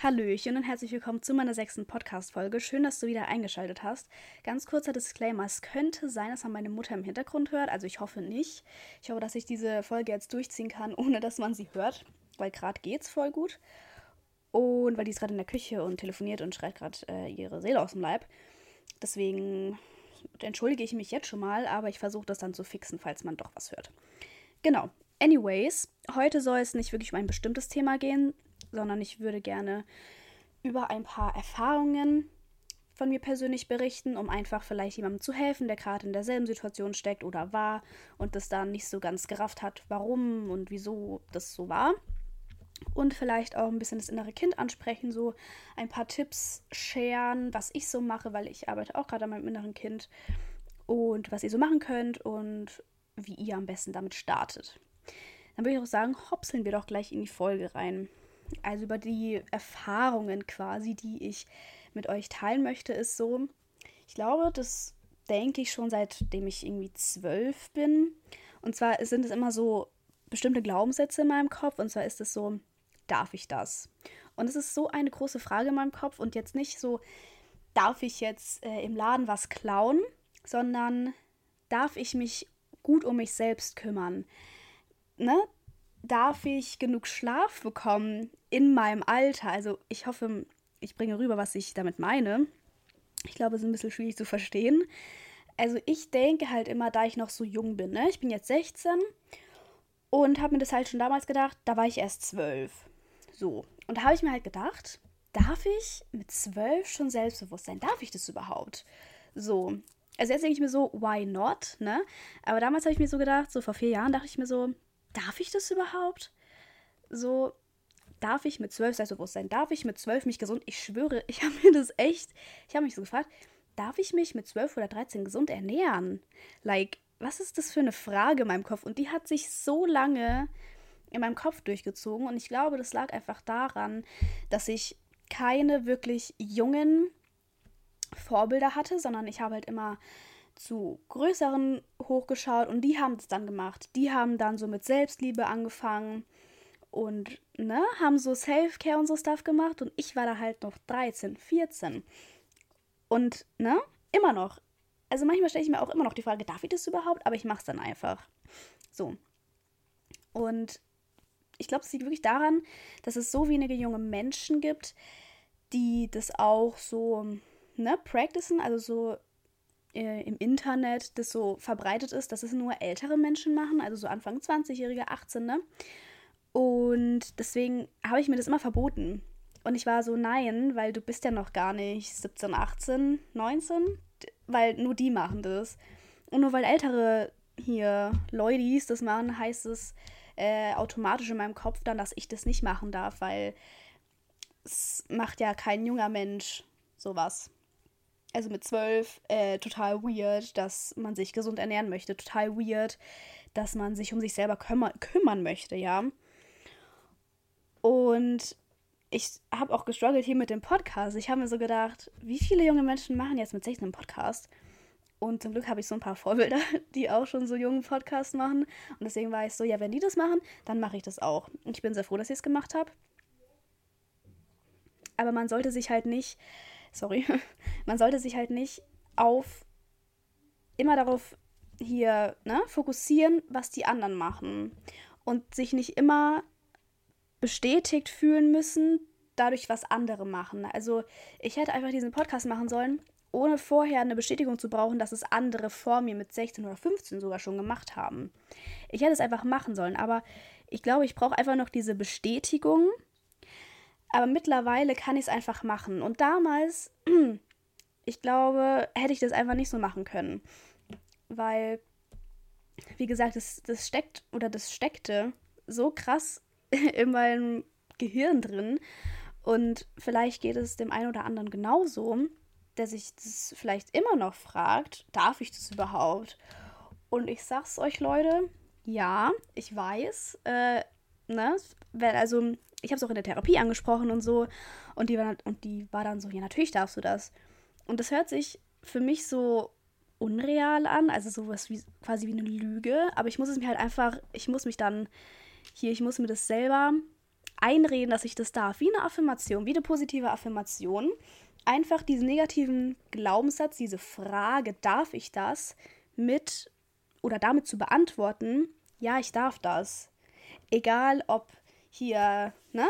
Hallöchen und herzlich willkommen zu meiner sechsten Podcast-Folge. Schön, dass du wieder eingeschaltet hast. Ganz kurzer Disclaimer: Es könnte sein, dass man meine Mutter im Hintergrund hört. Also, ich hoffe nicht. Ich hoffe, dass ich diese Folge jetzt durchziehen kann, ohne dass man sie hört, weil gerade geht's voll gut. Und weil die ist gerade in der Küche und telefoniert und schreit gerade äh, ihre Seele aus dem Leib. Deswegen entschuldige ich mich jetzt schon mal, aber ich versuche das dann zu fixen, falls man doch was hört. Genau. Anyways, heute soll es nicht wirklich um ein bestimmtes Thema gehen, sondern ich würde gerne über ein paar Erfahrungen von mir persönlich berichten, um einfach vielleicht jemandem zu helfen, der gerade in derselben Situation steckt oder war und das dann nicht so ganz gerafft hat, warum und wieso das so war. Und vielleicht auch ein bisschen das innere Kind ansprechen, so ein paar Tipps scheren, was ich so mache, weil ich arbeite auch gerade an meinem inneren Kind und was ihr so machen könnt und wie ihr am besten damit startet. Dann würde ich auch sagen, hopseln wir doch gleich in die Folge rein also über die Erfahrungen quasi, die ich mit euch teilen möchte, ist so, ich glaube, das denke ich schon seitdem ich irgendwie zwölf bin. Und zwar sind es immer so bestimmte Glaubenssätze in meinem Kopf. Und zwar ist es so, darf ich das? Und es ist so eine große Frage in meinem Kopf und jetzt nicht so, darf ich jetzt äh, im Laden was klauen, sondern darf ich mich gut um mich selbst kümmern? Ne? Darf ich genug Schlaf bekommen in meinem Alter? Also ich hoffe, ich bringe rüber, was ich damit meine. Ich glaube, es ist ein bisschen schwierig zu verstehen. Also ich denke halt immer, da ich noch so jung bin, ne? ich bin jetzt 16 und habe mir das halt schon damals gedacht, da war ich erst 12. So, und da habe ich mir halt gedacht, darf ich mit 12 schon selbstbewusst sein? Darf ich das überhaupt? So, also jetzt denke ich mir so, why not, ne? Aber damals habe ich mir so gedacht, so vor vier Jahren dachte ich mir so, darf ich das überhaupt? So, darf ich mit zwölf Selbstbewusstsein, darf ich mit zwölf mich gesund, ich schwöre, ich habe mir das echt, ich habe mich so gefragt, darf ich mich mit zwölf oder dreizehn gesund ernähren? Like, was ist das für eine Frage in meinem Kopf? Und die hat sich so lange in meinem Kopf durchgezogen und ich glaube, das lag einfach daran, dass ich keine wirklich jungen Vorbilder hatte, sondern ich habe halt immer zu größeren hochgeschaut und die haben es dann gemacht. Die haben dann so mit Selbstliebe angefangen und ne, haben so Self-Care und so Stuff gemacht und ich war da halt noch 13, 14. Und ne, immer noch. Also manchmal stelle ich mir auch immer noch die Frage, darf ich das überhaupt? Aber ich mache es dann einfach. So. Und ich glaube, es liegt wirklich daran, dass es so wenige junge Menschen gibt, die das auch so, ne, practicen, also so äh, im Internet das so verbreitet ist, dass es nur ältere Menschen machen, also so Anfang 20-Jährige, 18, ne? Und deswegen habe ich mir das immer verboten. Und ich war so, nein, weil du bist ja noch gar nicht 17, 18, 19, weil nur die machen das. Und nur weil ältere hier Leute das machen, heißt es äh, automatisch in meinem Kopf dann, dass ich das nicht machen darf, weil es macht ja kein junger Mensch sowas also mit zwölf, äh, total weird, dass man sich gesund ernähren möchte. Total weird, dass man sich um sich selber kümmer kümmern möchte, ja. Und ich habe auch gestruggelt hier mit dem Podcast. Ich habe mir so gedacht, wie viele junge Menschen machen jetzt mit 16 einen Podcast? Und zum Glück habe ich so ein paar Vorbilder, die auch schon so jungen Podcast machen. Und deswegen war ich so, ja, wenn die das machen, dann mache ich das auch. Und ich bin sehr froh, dass ich es gemacht habe. Aber man sollte sich halt nicht sorry, man sollte sich halt nicht auf immer darauf hier ne, fokussieren, was die anderen machen und sich nicht immer bestätigt fühlen müssen dadurch, was andere machen. Also ich hätte einfach diesen Podcast machen sollen, ohne vorher eine Bestätigung zu brauchen, dass es andere vor mir mit 16 oder 15 sogar schon gemacht haben. Ich hätte es einfach machen sollen, aber ich glaube, ich brauche einfach noch diese Bestätigung, aber mittlerweile kann ich es einfach machen. Und damals, ich glaube, hätte ich das einfach nicht so machen können. Weil, wie gesagt, das, das steckt oder das steckte so krass in meinem Gehirn drin. Und vielleicht geht es dem einen oder anderen genauso, der sich das vielleicht immer noch fragt, darf ich das überhaupt? Und ich sag's euch, Leute, ja, ich weiß, äh, ne, also ich habe es auch in der Therapie angesprochen und so. Und die, war, und die war dann so, ja, natürlich darfst du das. Und das hört sich für mich so unreal an, also sowas wie quasi wie eine Lüge. Aber ich muss es mir halt einfach, ich muss mich dann hier, ich muss mir das selber einreden, dass ich das darf. Wie eine Affirmation, wie eine positive Affirmation. Einfach diesen negativen Glaubenssatz, diese Frage, darf ich das, mit oder damit zu beantworten, ja, ich darf das. Egal ob hier, ne?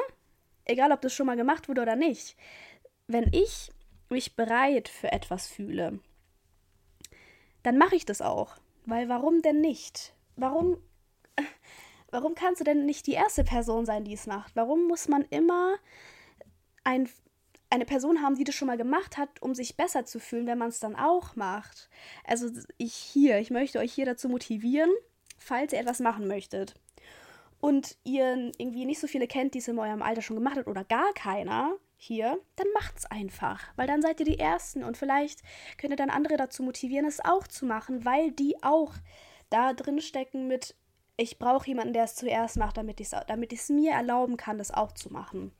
Egal ob das schon mal gemacht wurde oder nicht. Wenn ich mich bereit für etwas fühle, dann mache ich das auch. Weil warum denn nicht? Warum, warum kannst du denn nicht die erste Person sein, die es macht? Warum muss man immer ein, eine Person haben, die das schon mal gemacht hat, um sich besser zu fühlen, wenn man es dann auch macht? Also ich hier, ich möchte euch hier dazu motivieren, falls ihr etwas machen möchtet und ihr irgendwie nicht so viele kennt, die es in eurem Alter schon gemacht hat oder gar keiner, hier, dann macht's einfach, weil dann seid ihr die Ersten und vielleicht könnt ihr dann andere dazu motivieren, es auch zu machen, weil die auch da drin stecken mit, ich brauche jemanden, der es zuerst macht, damit ich es damit mir erlauben kann, das auch zu machen.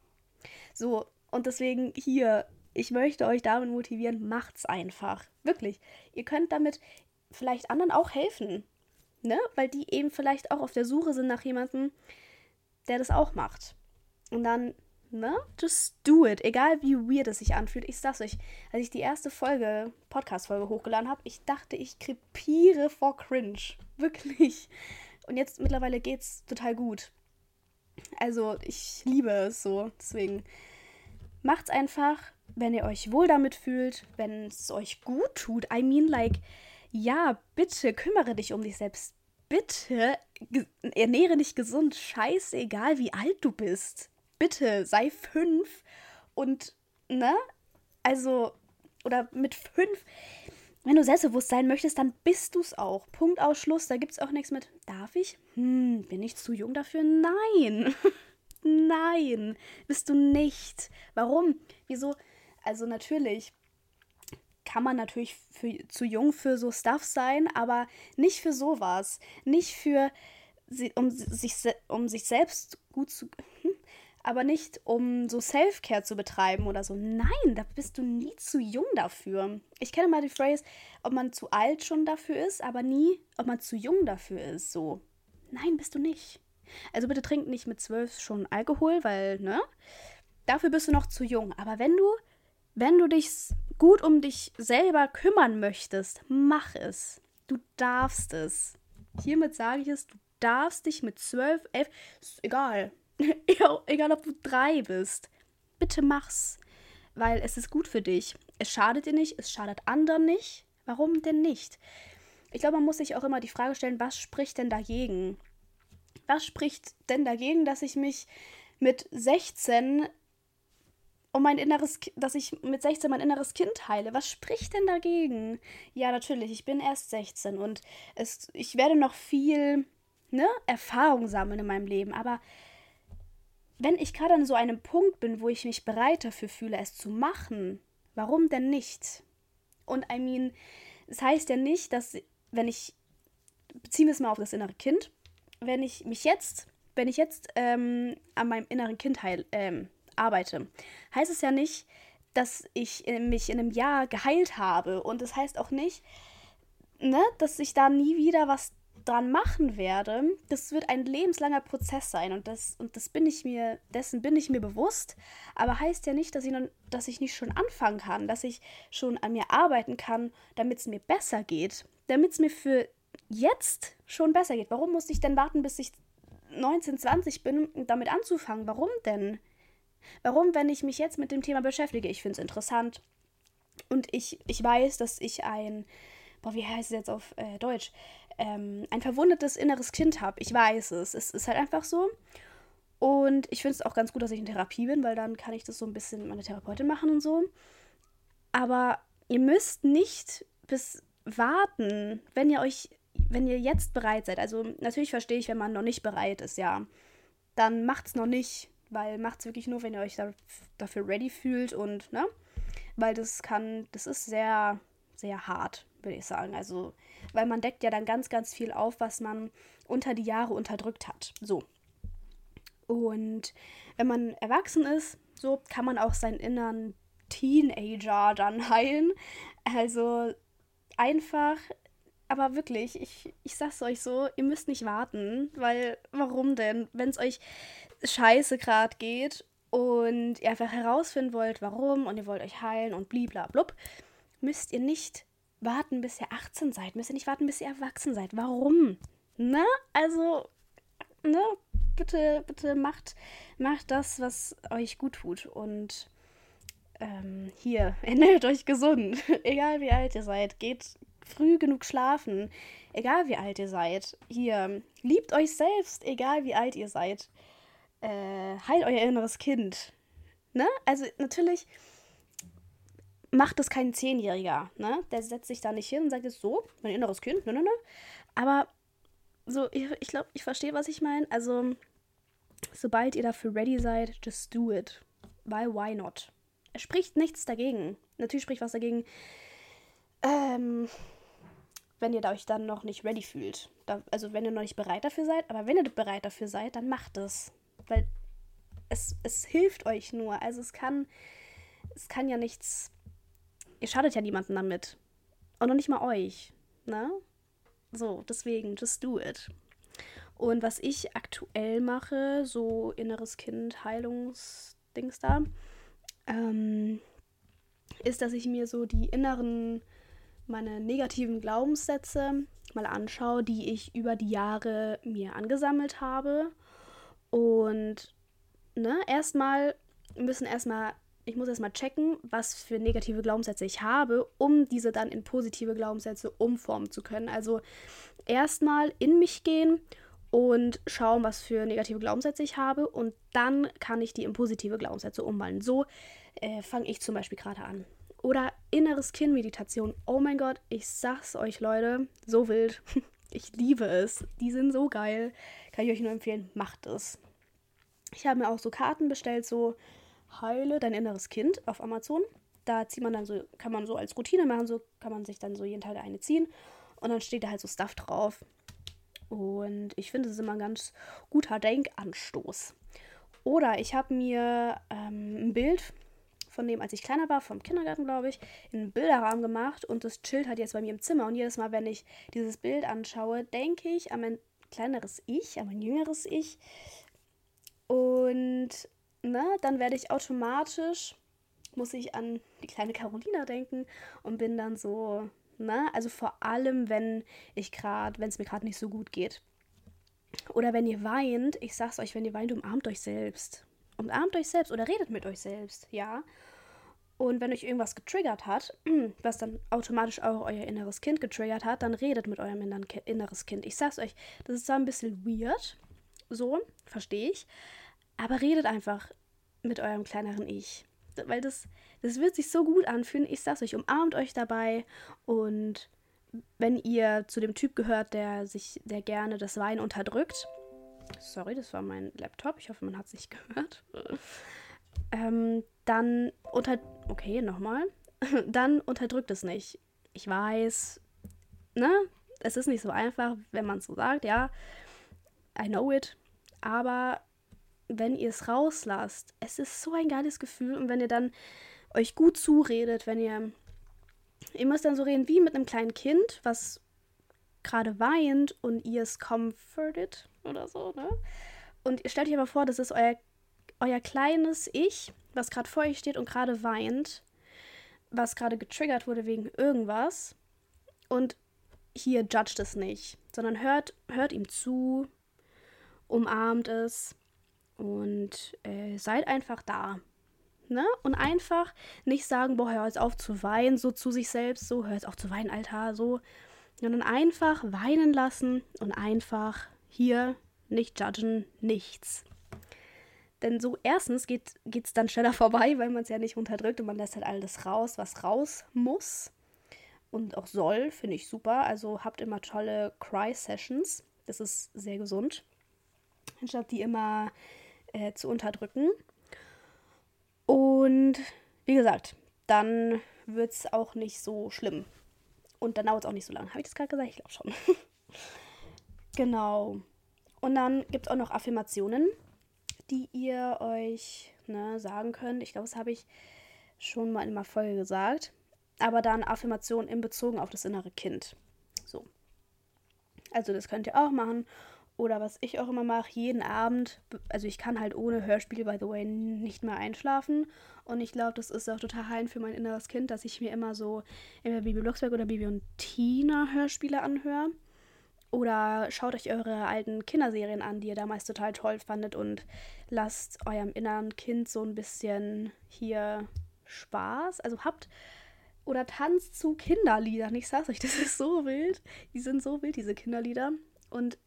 So, und deswegen hier, ich möchte euch damit motivieren, macht's einfach. Wirklich. Ihr könnt damit vielleicht anderen auch helfen. Ne? Weil die eben vielleicht auch auf der Suche sind nach jemandem, der das auch macht. Und dann ne? Just do it. Egal wie weird es sich anfühlt. Ich sag's euch, als ich die erste Folge, Podcast-Folge hochgeladen habe, ich dachte, ich krepiere vor Cringe. Wirklich. Und jetzt mittlerweile geht's total gut. Also, ich liebe es so. Deswegen macht's einfach, wenn ihr euch wohl damit fühlt, wenn es euch gut tut. I mean, like, ja, bitte kümmere dich um dich selbst. Bitte ernähre dich gesund. Scheißegal, wie alt du bist bitte, sei fünf und, ne? Also, oder mit fünf. Wenn du selbstbewusst sein möchtest, dann bist du es auch. Punkt Ausschluss. Da gibt es auch nichts mit, darf ich? Hm, bin ich zu jung dafür? Nein. Nein, bist du nicht. Warum? Wieso? Also natürlich kann man natürlich für, zu jung für so Stuff sein, aber nicht für sowas. Nicht für, um sich, um sich selbst gut zu. Hm? aber nicht um so Self-Care zu betreiben oder so. Nein, da bist du nie zu jung dafür. Ich kenne mal die Phrase, ob man zu alt schon dafür ist, aber nie, ob man zu jung dafür ist. So. Nein, bist du nicht. Also bitte trink nicht mit zwölf schon Alkohol, weil, ne? Dafür bist du noch zu jung. Aber wenn du, wenn du dich gut um dich selber kümmern möchtest, mach es. Du darfst es. Hiermit sage ich es, du darfst dich mit zwölf, elf, ist egal, egal ob du drei bist, bitte mach's. Weil es ist gut für dich. Es schadet dir nicht, es schadet anderen nicht. Warum denn nicht? Ich glaube, man muss sich auch immer die Frage stellen, was spricht denn dagegen? Was spricht denn dagegen, dass ich mich mit 16 um mein inneres, dass ich mit 16 mein inneres Kind heile. Was spricht denn dagegen? Ja, natürlich, ich bin erst 16 und es, ich werde noch viel ne, Erfahrung sammeln in meinem Leben, aber wenn ich gerade an so einem Punkt bin, wo ich mich bereit dafür fühle, es zu machen, warum denn nicht? Und I mean, es das heißt ja nicht, dass, wenn ich, beziehen wir es mal auf das innere Kind, wenn ich mich jetzt, wenn ich jetzt ähm, an meinem inneren Kind heil, ähm, arbeite, heißt es ja nicht, dass ich mich in einem Jahr geheilt habe. Und das heißt auch nicht, ne, dass ich da nie wieder was dran machen werde, das wird ein lebenslanger Prozess sein und das und das bin ich mir dessen bin ich mir bewusst, aber heißt ja nicht, dass ich noch, dass ich nicht schon anfangen kann, dass ich schon an mir arbeiten kann, damit es mir besser geht, damit es mir für jetzt schon besser geht. Warum muss ich denn warten, bis ich 19, 20 bin, um damit anzufangen? Warum denn? Warum, wenn ich mich jetzt mit dem Thema beschäftige? Ich finde es interessant und ich, ich weiß, dass ich ein boah, wie heißt es jetzt auf äh, Deutsch? ähm, ein verwundetes inneres Kind habe. Ich weiß es. Es ist halt einfach so. Und ich finde es auch ganz gut, dass ich in Therapie bin, weil dann kann ich das so ein bisschen mit meiner Therapeutin machen und so. Aber ihr müsst nicht bis warten, wenn ihr euch, wenn ihr jetzt bereit seid. Also natürlich verstehe ich, wenn man noch nicht bereit ist, ja. Dann macht's noch nicht, weil macht's wirklich nur, wenn ihr euch da, dafür ready fühlt und, ne? Weil das kann, das ist sehr, sehr hart, würde ich sagen. Also weil man deckt ja dann ganz, ganz viel auf, was man unter die Jahre unterdrückt hat. So. Und wenn man erwachsen ist, so kann man auch seinen inneren Teenager dann heilen. Also einfach, aber wirklich, ich, ich sag's euch so, ihr müsst nicht warten, weil warum denn? Wenn es euch scheiße gerade geht und ihr einfach herausfinden wollt, warum und ihr wollt euch heilen und bliblablub, müsst ihr nicht warten, bis ihr 18 seid. Müsst ihr nicht warten, bis ihr erwachsen seid. Warum? Na, also, ne, bitte, bitte macht, macht das, was euch gut tut. Und ähm, hier, ernährt euch gesund. Egal wie alt ihr seid, geht früh genug schlafen. Egal wie alt ihr seid. Hier, liebt euch selbst, egal wie alt ihr seid. Äh, heilt euer inneres Kind. Ne? Also natürlich macht es kein Zehnjähriger, ne? Der setzt sich da nicht hin und sagt jetzt so, mein inneres Kind, ne, ne, ne. Aber so, ich, ich glaube, ich verstehe, was ich meine. Also, sobald ihr dafür ready seid, just do it. Weil, why not? Es spricht nichts dagegen. Natürlich spricht was dagegen, ähm, wenn ihr euch dann noch nicht ready fühlt. Da, also, wenn ihr noch nicht bereit dafür seid. Aber wenn ihr bereit dafür seid, dann macht es. Weil es, es hilft euch nur. Also, es kann, es kann ja nichts. Ihr schadet ja niemanden damit. Und noch nicht mal euch. Ne? So, deswegen, just do it. Und was ich aktuell mache, so inneres Kind, Heilungsdings da, ähm, ist, dass ich mir so die inneren, meine negativen Glaubenssätze mal anschaue, die ich über die Jahre mir angesammelt habe. Und ne, erstmal müssen erstmal ich muss erstmal checken, was für negative Glaubenssätze ich habe, um diese dann in positive Glaubenssätze umformen zu können. Also erstmal in mich gehen und schauen, was für negative Glaubenssätze ich habe und dann kann ich die in positive Glaubenssätze umwandeln. So äh, fange ich zum Beispiel gerade an. Oder inneres Kind-Meditation. Oh mein Gott, ich sag's euch, Leute, so wild. Ich liebe es. Die sind so geil. Kann ich euch nur empfehlen, macht es. Ich habe mir auch so Karten bestellt, so Heile dein inneres Kind auf Amazon. Da zieht man dann so, kann man so als Routine machen, so kann man sich dann so jeden Tag eine ziehen. Und dann steht da halt so Stuff drauf. Und ich finde, es ist immer ein ganz guter Denkanstoß. Oder ich habe mir ähm, ein Bild von dem, als ich kleiner war, vom Kindergarten, glaube ich, in einen Bilderrahmen gemacht und das chillt halt jetzt bei mir im Zimmer. Und jedes Mal, wenn ich dieses Bild anschaue, denke ich an mein kleineres Ich, an mein jüngeres Ich. Und ne, dann werde ich automatisch, muss ich an die kleine Carolina denken und bin dann so, ne, also vor allem, wenn ich gerade, wenn es mir gerade nicht so gut geht. Oder wenn ihr weint, ich sag's euch, wenn ihr weint, umarmt euch selbst. Umarmt euch selbst oder redet mit euch selbst, ja. Und wenn euch irgendwas getriggert hat, was dann automatisch auch euer inneres Kind getriggert hat, dann redet mit eurem inneres Kind. Ich sag's euch, das ist zwar ein bisschen weird, so, verstehe ich, aber redet einfach mit eurem kleineren Ich. Weil das, das wird sich so gut anfühlen. Ich sag's euch, umarmt euch dabei. Und wenn ihr zu dem Typ gehört, der sich, der gerne das Wein unterdrückt. Sorry, das war mein Laptop. Ich hoffe, man hat es nicht gehört. ähm, dann unter. Okay, nochmal. dann unterdrückt es nicht. Ich weiß, ne? Es ist nicht so einfach, wenn man es so sagt, ja. I know it. Aber wenn ihr es rauslasst, es ist so ein geiles Gefühl. Und wenn ihr dann euch gut zuredet, wenn ihr. Ihr müsst dann so reden wie mit einem kleinen Kind, was gerade weint und ihr es comfortet oder so, ne? Und ihr stellt euch aber vor, das ist euer, euer kleines Ich, was gerade vor euch steht und gerade weint, was gerade getriggert wurde wegen irgendwas. Und hier judgt es nicht, sondern hört, hört ihm zu, umarmt es und äh, seid einfach da. Ne? Und einfach nicht sagen, boah, hör jetzt auf zu weinen, so zu sich selbst, so, hör jetzt auf zu weinen, Alter, so. Sondern einfach weinen lassen und einfach hier nicht judgen, nichts. Denn so erstens geht es dann schneller vorbei, weil man es ja nicht unterdrückt und man lässt halt alles raus, was raus muss und auch soll, finde ich super. Also habt immer tolle Cry-Sessions. Das ist sehr gesund. Anstatt die immer äh, zu unterdrücken. Und wie gesagt, dann wird es auch nicht so schlimm. Und dann dauert es auch nicht so lange. Habe ich das gerade gesagt? Ich glaube schon. genau. Und dann gibt es auch noch Affirmationen, die ihr euch ne, sagen könnt. Ich glaube, das habe ich schon mal in einer Folge gesagt. Aber dann Affirmationen in Bezug auf das innere Kind. So. Also das könnt ihr auch machen. Oder was ich auch immer mache, jeden Abend, also ich kann halt ohne Hörspiel, by the way, nicht mehr einschlafen. Und ich glaube, das ist auch total heilend für mein inneres Kind, dass ich mir immer so entweder Bibi Blocksberg oder Bibi und Tina Hörspiele anhöre. Oder schaut euch eure alten Kinderserien an, die ihr damals total toll fandet und lasst eurem inneren Kind so ein bisschen hier Spaß. Also habt oder tanzt zu Kinderliedern. Ich sag's euch, das ist so wild. Die sind so wild, diese Kinderlieder. Und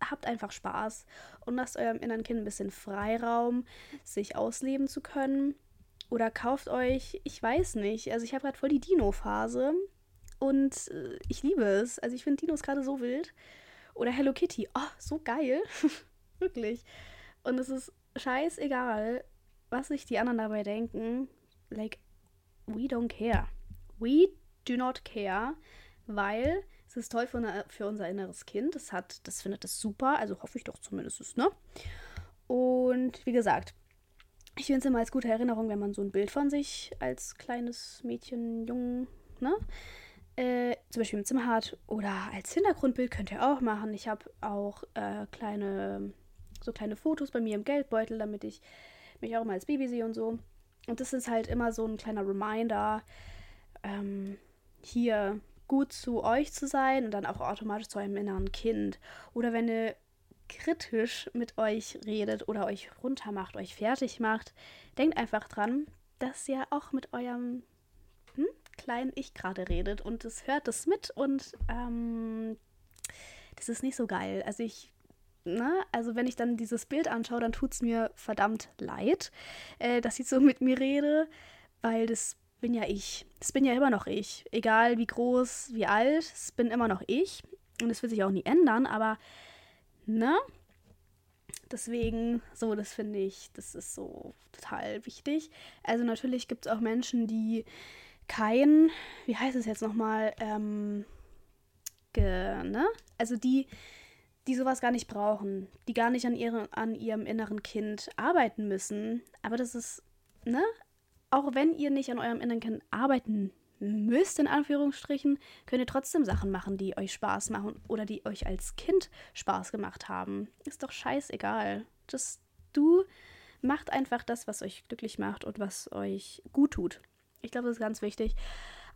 habt einfach Spaß und lasst eurem inneren Kind ein bisschen Freiraum, sich ausleben zu können. Oder kauft euch, ich weiß nicht, also ich habe gerade voll die Dino-Phase und äh, ich liebe es. Also ich finde Dinos gerade so wild. Oder Hello Kitty, oh, so geil. Wirklich. Und es ist scheißegal, was sich die anderen dabei denken. Like, we don't care. We do not care, weil es ist toll für, für unser inneres Kind. Das hat, das findet es super. Also hoffe ich doch zumindest, ne? Und wie gesagt, ich finde es immer als gute Erinnerung, wenn man so ein Bild von sich als kleines Mädchen, Jungen, ne? Äh, zum Beispiel im Zimmer hat. Oder als Hintergrundbild könnt ihr auch machen. Ich habe auch äh, kleine, so kleine Fotos bei mir im Geldbeutel, damit ich mich auch immer als Baby sehe und so. Und das ist halt immer so ein kleiner Reminder, ähm, hier gut zu euch zu sein und dann auch automatisch zu eurem inneren Kind. Oder wenn ihr kritisch mit euch redet oder euch runtermacht, euch fertig macht, denkt einfach dran, dass ihr auch mit eurem kleinen Ich gerade redet und es hört es mit und ähm, das ist nicht so geil. Also ich Ne? Also wenn ich dann dieses Bild anschaue, dann tut es mir verdammt leid, äh, dass ich so mit mir rede, weil das bin ja ich. Das bin ja immer noch ich. Egal wie groß, wie alt, es bin immer noch ich. Und es wird sich auch nie ändern, aber, ne? Deswegen, so, das finde ich, das ist so total wichtig. Also natürlich gibt es auch Menschen, die kein, wie heißt es jetzt nochmal, ähm, ge, ne? Also die, die sowas gar nicht brauchen, die gar nicht an, ihre, an ihrem inneren Kind arbeiten müssen. Aber das ist, ne? auch wenn ihr nicht an eurem inneren Kind arbeiten müsst, in Anführungsstrichen, könnt ihr trotzdem Sachen machen, die euch Spaß machen oder die euch als Kind Spaß gemacht haben. Ist doch scheißegal. Just du macht einfach das, was euch glücklich macht und was euch gut tut. Ich glaube, das ist ganz wichtig,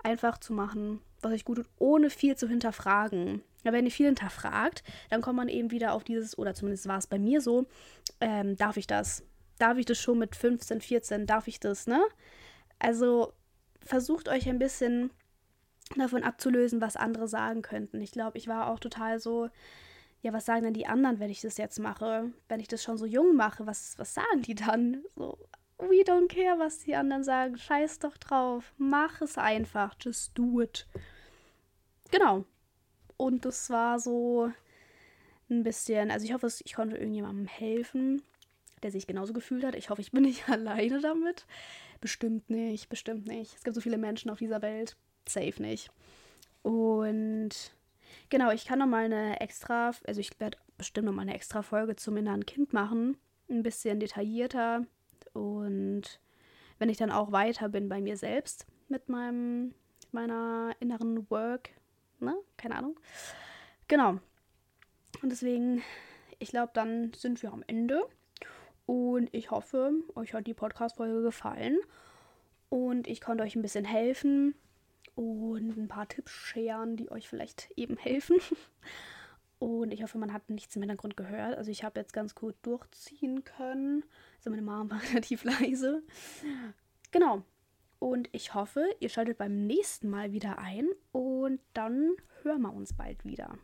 einfach zu machen, was euch gut tut, ohne viel zu hinterfragen. Wenn ihr viel hinterfragt, dann kommt man eben wieder auf dieses, oder zumindest war es bei mir so, ähm, darf ich das? darf ich das schon mit 15, 14, darf ich das, ne? Also versucht euch ein bisschen davon abzulösen, was andere sagen könnten. Ich glaube, ich war auch total so, ja, was sagen denn die anderen, wenn ich das jetzt mache? Wenn ich das schon so jung mache, was, was sagen die dann? So, we don't care, was die anderen sagen. Scheiß doch drauf. Mach es einfach. Just do it. Genau. Und das war so ein bisschen, also ich hoffe, ich konnte irgendjemandem helfen der sich genauso gefühlt hat. Ich hoffe, ich bin nicht alleine damit. Bestimmt nicht, bestimmt nicht. Es gibt so viele Menschen auf dieser Welt. Safe nicht. Und genau, ich kann noch mal eine extra, also ich werde bestimmt noch mal eine extra Folge zum inneren Kind machen. Ein bisschen detaillierter. Und wenn ich dann auch weiter bin bei mir selbst mit meinem, meiner inneren Work, ne? Keine Ahnung. Genau. Und deswegen, ich glaube, dann sind wir am Ende. Und ich hoffe, euch hat die Podcast-Folge gefallen. Und ich konnte euch ein bisschen helfen und ein paar Tipps scheren, die euch vielleicht eben helfen. Und ich hoffe, man hat nichts im Hintergrund gehört. Also ich habe jetzt ganz gut durchziehen können. Also meine Mama war relativ leise. Genau. Und ich hoffe, ihr schaltet beim nächsten Mal wieder ein und dann hören wir uns bald wieder.